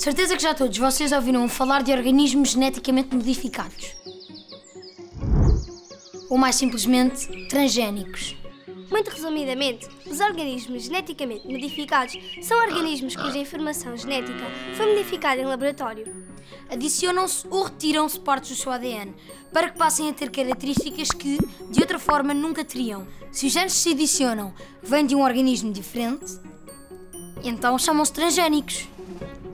Certeza que já todos vocês ouviram falar de organismos geneticamente modificados. Ou mais simplesmente, transgénicos. Muito resumidamente, os organismos geneticamente modificados são organismos cuja informação genética foi modificada em laboratório. Adicionam-se ou retiram-se partes do seu ADN para que passem a ter características que, de outra forma, nunca teriam. Se os genes se adicionam vêm de um organismo diferente, então chamam-se transgénicos.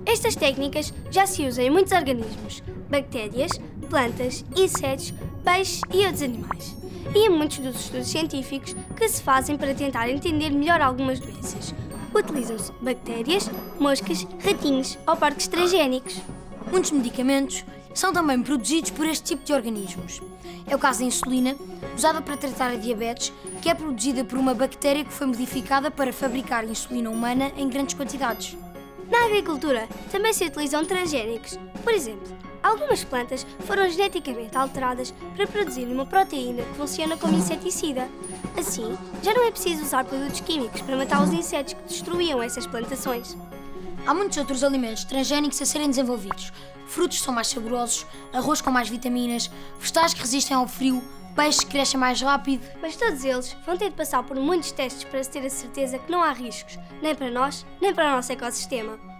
Estas técnicas já se usam em muitos organismos, bactérias, plantas, insetos, peixes e outros animais. E em muitos dos estudos científicos que se fazem para tentar entender melhor algumas doenças. Utilizam-se bactérias, moscas, ratinhos ou parques transgénicos. Muitos medicamentos são também produzidos por este tipo de organismos. É o caso da insulina, usada para tratar a diabetes, que é produzida por uma bactéria que foi modificada para fabricar insulina humana em grandes quantidades. Na agricultura também se utilizam transgénicos. Por exemplo, algumas plantas foram geneticamente alteradas para produzir uma proteína que funciona como inseticida. Assim, já não é preciso usar produtos químicos para matar os insetos que destruíam essas plantações. Há muitos outros alimentos transgénicos a serem desenvolvidos. Frutos são mais saborosos, arroz com mais vitaminas, vegetais que resistem ao frio, peixes que crescem mais rápido. Mas todos eles vão ter de passar por muitos testes para se ter a certeza que não há riscos, nem para nós, nem para o nosso ecossistema.